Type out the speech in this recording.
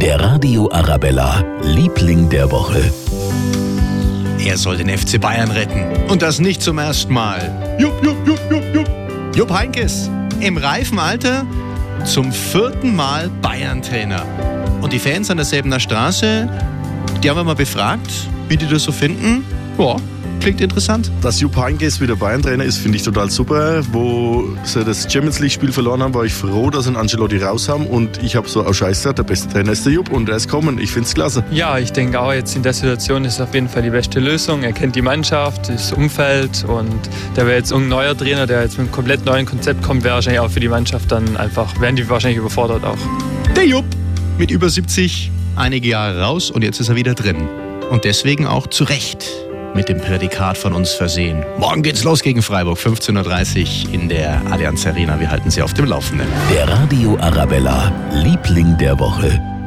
Der Radio Arabella, Liebling der Woche. Er soll den FC Bayern retten. Und das nicht zum ersten Mal. Jupp, jupp, jupp, jupp, jupp. Jupp Heinkes, im reifen Alter zum vierten Mal Bayern-Trainer. Und die Fans an der Säbener Straße, die haben wir mal befragt, wie die das so finden. Ja, klingt interessant. Dass Jupp Heynckes wieder Bayern-Trainer ist, finde ich total super. Wo sie das Champions League-Spiel verloren haben, war ich froh, dass sie einen Ancelotti raus haben. Und ich habe so auch Scheiß gesagt, der beste Trainer ist der Jupp und er ist kommen. Ich finde es klasse. Ja, ich denke auch jetzt in der Situation ist es auf jeden Fall die beste Lösung. Er kennt die Mannschaft, das Umfeld und der wäre jetzt ein neuer Trainer, der jetzt mit einem komplett neuen Konzept kommt, wäre wahrscheinlich auch für die Mannschaft dann einfach, wären die wahrscheinlich überfordert auch. Der Jupp mit über 70, einige Jahre raus und jetzt ist er wieder drin. Und deswegen auch zu Recht mit dem Prädikat von uns versehen. Morgen geht's los gegen Freiburg, 15.30 Uhr in der Allianz Arena. Wir halten Sie auf dem Laufenden. Der Radio Arabella, Liebling der Woche.